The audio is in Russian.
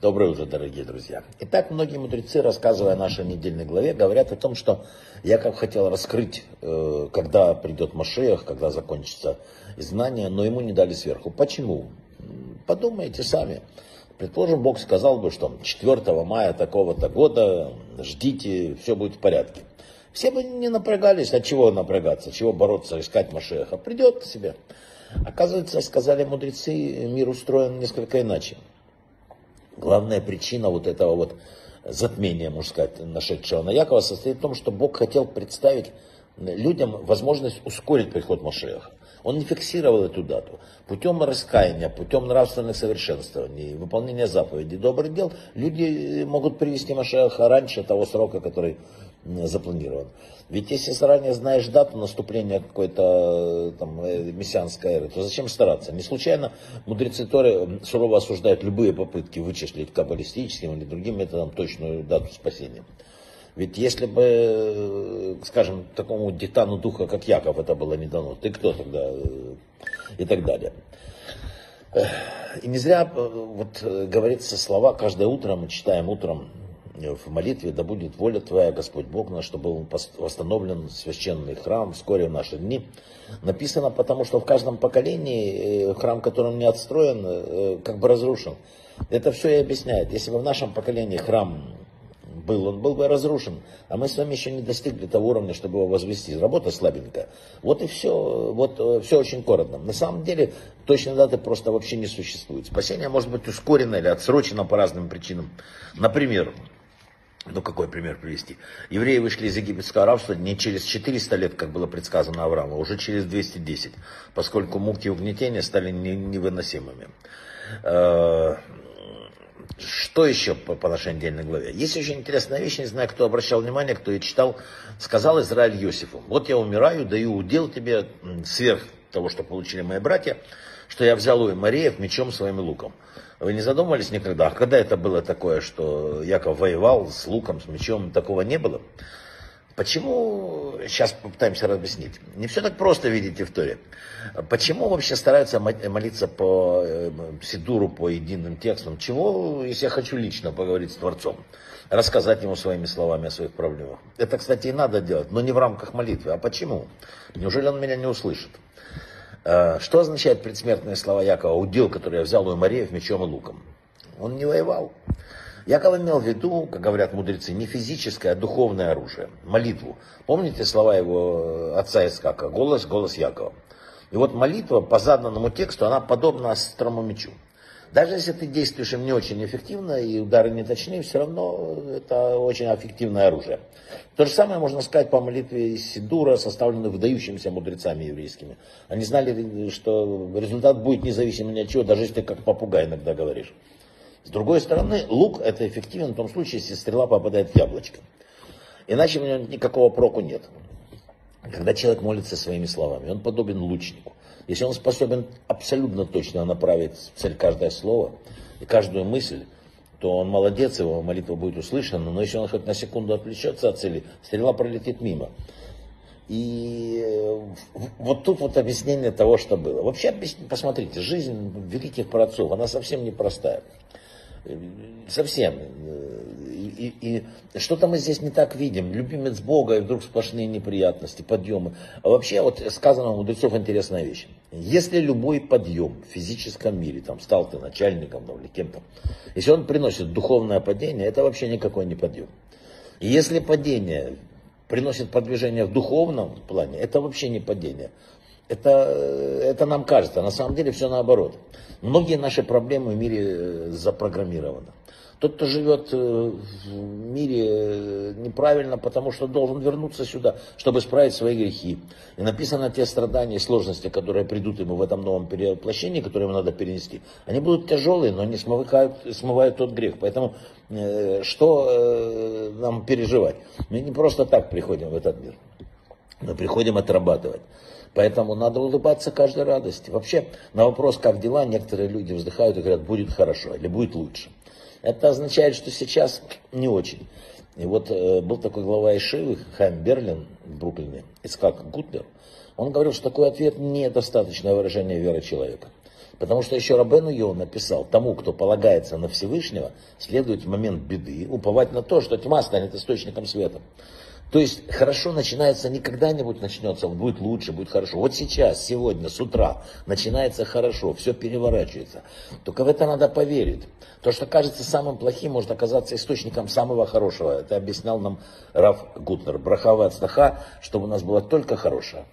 Доброе утро, дорогие друзья. Итак, многие мудрецы, рассказывая о нашей недельной главе, говорят о том, что Яков хотел раскрыть, э, когда придет Машех, когда закончится изгнание, но ему не дали сверху. Почему? Подумайте сами. Предположим, Бог сказал бы, что 4 мая такого-то года ждите, все будет в порядке. Все бы не напрягались, от чего напрягаться, чего бороться, искать Машеха. Придет к себе. Оказывается, сказали мудрецы, мир устроен несколько иначе. Главная причина вот этого вот затмения, можно сказать, нашедшего на Якова состоит в том, что Бог хотел представить людям возможность ускорить приход Машеха. Он не фиксировал эту дату. Путем раскаяния, путем нравственных совершенствований, выполнения заповедей, добрых дел, люди могут привести Машеха раньше того срока, который запланирован. Ведь если заранее знаешь дату наступления какой-то там, э, мессианской эры, то зачем стараться? Не случайно мудрецы Торы сурово осуждают любые попытки вычислить каббалистическим или другим методом точную дату спасения. Ведь если бы, э, скажем, такому детану духа, как Яков, это было не дано, ты кто тогда? Э, и так далее. И не зря вот говорится слова, каждое утро мы читаем утром в молитве, да будет воля Твоя, Господь Бог наш, чтобы был восстановлен священный храм вскоре в наши дни. Написано, потому что в каждом поколении э, храм, которым не отстроен, э, как бы разрушен. Это все и объясняет. Если бы в нашем поколении храм был, он был бы разрушен. А мы с вами еще не достигли того уровня, чтобы его возвести. Работа слабенькая. Вот и все. Вот э, все очень коротко. На самом деле, точной даты просто вообще не существует. Спасение может быть ускорено или отсрочено по разным причинам. Например, ну, какой пример привести? Евреи вышли из египетского рабства не через 400 лет, как было предсказано Аврааму, а уже через 210, поскольку муки угнетения стали невыносимыми. Э, что еще по, по нашей недельной главе? Есть очень интересная вещь, не знаю, кто обращал внимание, кто ее читал. Сказал Израиль Иосифу, вот я умираю, даю удел тебе сверх того, что получили мои братья, что я взял у Мареев мечом своим луком. Вы не задумывались никогда, а когда это было такое, что Яков воевал с луком, с мечом, такого не было? Почему, сейчас попытаемся объяснить, не все так просто видите в Торе. Почему вообще стараются молиться по э, Сидуру, по единым текстам? Чего, если я хочу лично поговорить с Творцом? Рассказать ему своими словами о своих проблемах. Это, кстати, и надо делать, но не в рамках молитвы. А почему? Неужели он меня не услышит? Э, что означает предсмертные слова Якова? Удел, который я взял у Мареев мечом и луком. Он не воевал. Яков имел в виду, как говорят мудрецы, не физическое, а духовное оружие, молитву. Помните слова его отца Искака? Голос, голос Якова. И вот молитва по заданному тексту, она подобна острому мечу. Даже если ты действуешь им не очень эффективно и удары не точны, все равно это очень эффективное оружие. То же самое можно сказать по молитве Сидура, составленной выдающимися мудрецами еврейскими. Они знали, что результат будет независимо ни от чего, даже если ты как попугай иногда говоришь. С другой стороны, лук это эффективен в том случае, если стрела попадает в яблочко. Иначе у него никакого проку нет. Когда человек молится своими словами, он подобен лучнику. Если он способен абсолютно точно направить в цель каждое слово и каждую мысль, то он молодец, его молитва будет услышана, но если он хоть на секунду отвлечется от цели, стрела пролетит мимо. И э, вот тут вот объяснение того, что было. Вообще, посмотрите, жизнь великих праотцов, она совсем непростая. Совсем. И, и, и что-то мы здесь не так видим. Любимец Бога, и вдруг сплошные неприятности, подъемы. А вообще, вот сказано у мудрецов интересная вещь. Если любой подъем в физическом мире, там, стал ты начальником там, или кем-то, если он приносит духовное падение, это вообще никакой не подъем. И если падение приносит продвижение в духовном плане, это вообще не падение. Это, это нам кажется, на самом деле все наоборот. Многие наши проблемы в мире э, запрограммированы. Тот, кто живет э, в мире э, неправильно, потому что должен вернуться сюда, чтобы исправить свои грехи. И написано те страдания и сложности, которые придут ему в этом новом перевоплощении, которые ему надо перенести. Они будут тяжелые, но они смывают, смывают тот грех. Поэтому что нам переживать? Мы не просто так приходим в этот мир. Мы приходим отрабатывать. Поэтому надо улыбаться каждой радости. Вообще, на вопрос, как дела, некоторые люди вздыхают и говорят, будет хорошо или будет лучше. Это означает, что сейчас не очень. И вот э, был такой глава Ишивы, Хайм Берлин в Бруклине, Искак Гутлер. Он говорил, что такой ответ недостаточное выражение веры человека. Потому что еще Рабену Йо написал, тому, кто полагается на Всевышнего, следует в момент беды уповать на то, что тьма станет источником света. То есть хорошо начинается не когда-нибудь начнется, будет лучше, будет хорошо. Вот сейчас, сегодня, с утра начинается хорошо, все переворачивается. Только в это надо поверить. То, что кажется самым плохим, может оказаться источником самого хорошего. Это объяснял нам Раф Гутнер. Брахава от чтобы у нас было только хорошее.